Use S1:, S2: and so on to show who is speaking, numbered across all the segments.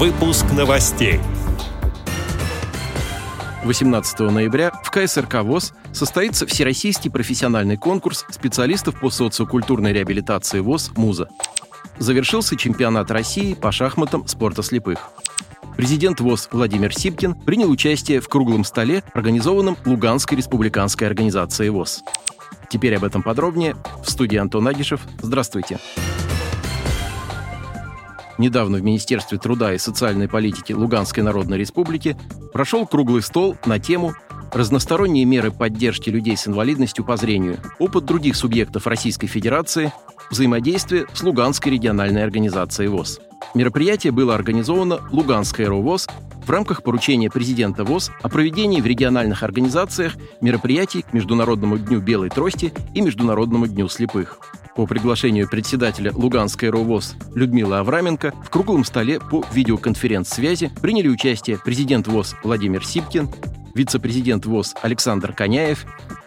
S1: Выпуск новостей.
S2: 18 ноября в КСРК ВОЗ состоится Всероссийский профессиональный конкурс специалистов по социокультурной реабилитации ВОЗ «МУЗа». Завершился чемпионат России по шахматам спорта слепых. Президент ВОЗ Владимир Сипкин принял участие в круглом столе, организованном Луганской республиканской организацией ВОЗ. Теперь об этом подробнее. В студии Антон Агишев. Здравствуйте. Недавно в Министерстве труда и социальной политики Луганской Народной Республики прошел круглый стол на тему «Разносторонние меры поддержки людей с инвалидностью по зрению. Опыт других субъектов Российской Федерации. Взаимодействие с Луганской региональной организацией ВОЗ». Мероприятие было организовано Луганской РОВОЗ в рамках поручения президента ВОЗ о проведении в региональных организациях мероприятий к Международному дню белой трости и Международному дню слепых. По приглашению председателя Луганской РОВОЗ Людмилы Авраменко в круглом столе по видеоконференц-связи приняли участие президент ВОЗ Владимир Сипкин, вице-президент ВОЗ Александр Коняев,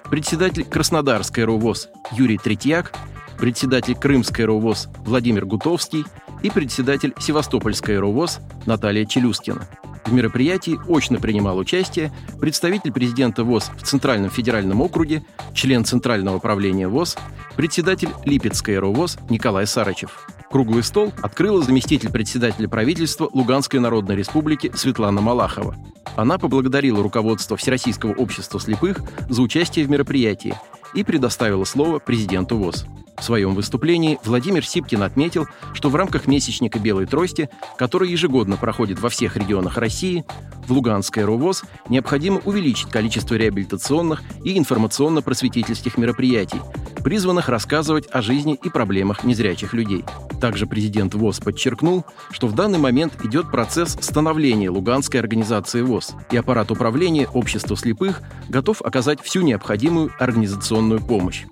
S2: председатель Краснодарской РОВОЗ Юрий Третьяк, председатель Крымской РОВОЗ Владимир Гутовский и председатель Севастопольской РОВОЗ Наталья Челюскина. В мероприятии очно принимал участие представитель президента ВОЗ в Центральном федеральном округе, член Центрального правления ВОЗ, председатель Липецкой РОВОЗ Николай Сарычев. Круглый стол открыла заместитель председателя правительства Луганской Народной Республики Светлана Малахова. Она поблагодарила руководство Всероссийского общества слепых за участие в мероприятии и предоставила слово президенту ВОЗ. В своем выступлении Владимир Сипкин отметил, что в рамках месячника «Белой трости», который ежегодно проходит во всех регионах России, в Луганской РУВОЗ необходимо увеличить количество реабилитационных и информационно-просветительских мероприятий, призванных рассказывать о жизни и проблемах незрячих людей. Также президент ВОЗ подчеркнул, что в данный момент идет процесс становления Луганской организации ВОЗ, и аппарат управления общества слепых готов оказать всю необходимую организационную помощь.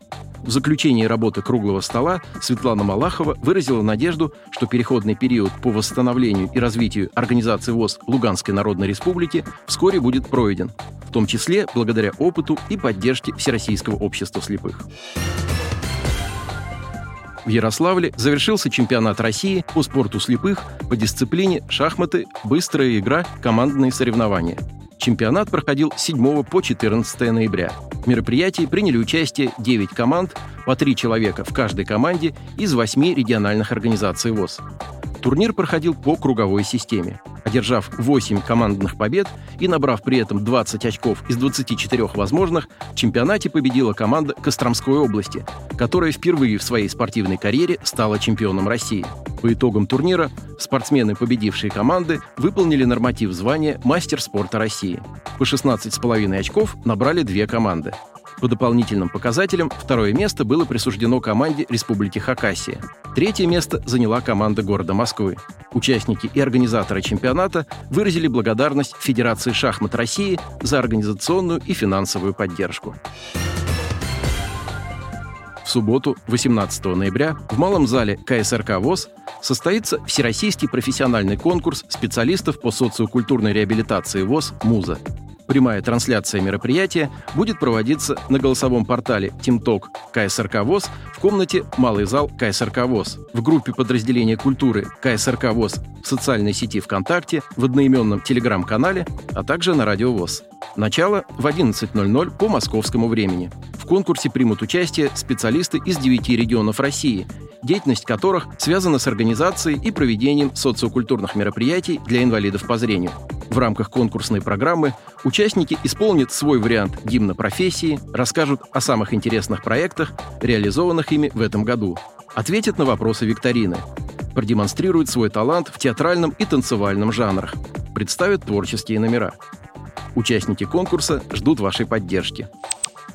S2: В заключении работы круглого стола Светлана Малахова выразила надежду, что переходный период по восстановлению и развитию организации ВОЗ Луганской Народной Республики вскоре будет пройден, в том числе благодаря опыту и поддержке Всероссийского общества слепых. В Ярославле завершился чемпионат России по спорту слепых по дисциплине шахматы, быстрая игра, командные соревнования. Чемпионат проходил с 7 по 14 ноября. В мероприятии приняли участие 9 команд, по 3 человека в каждой команде из 8 региональных организаций ВОЗ. Турнир проходил по круговой системе. Одержав 8 командных побед и набрав при этом 20 очков из 24 возможных, в чемпионате победила команда Костромской области, которая впервые в своей спортивной карьере стала чемпионом России. По итогам турнира спортсмены победившие команды выполнили норматив звания «Мастер спорта России». По 16,5 очков набрали две команды. По дополнительным показателям второе место было присуждено команде Республики Хакасия. Третье место заняла команда города Москвы. Участники и организаторы чемпионата выразили благодарность Федерации шахмат России за организационную и финансовую поддержку. В субботу, 18 ноября, в Малом зале КСРК ВОЗ состоится Всероссийский профессиональный конкурс специалистов по социокультурной реабилитации ВОЗ «МУЗа». Прямая трансляция мероприятия будет проводиться на голосовом портале TeamTalk КСРК ВОЗ в комнате «Малый зал КСРК ВОЗ», в группе подразделения культуры КСРК ВОЗ в социальной сети ВКонтакте, в одноименном телеграм-канале, а также на радио ВОЗ. Начало в 11.00 по московскому времени. Конкурсе примут участие специалисты из девяти регионов России, деятельность которых связана с организацией и проведением социокультурных мероприятий для инвалидов по зрению. В рамках конкурсной программы участники исполнят свой вариант гимна профессии, расскажут о самых интересных проектах, реализованных ими в этом году, ответят на вопросы викторины, продемонстрируют свой талант в театральном и танцевальном жанрах, представят творческие номера. Участники конкурса ждут вашей поддержки.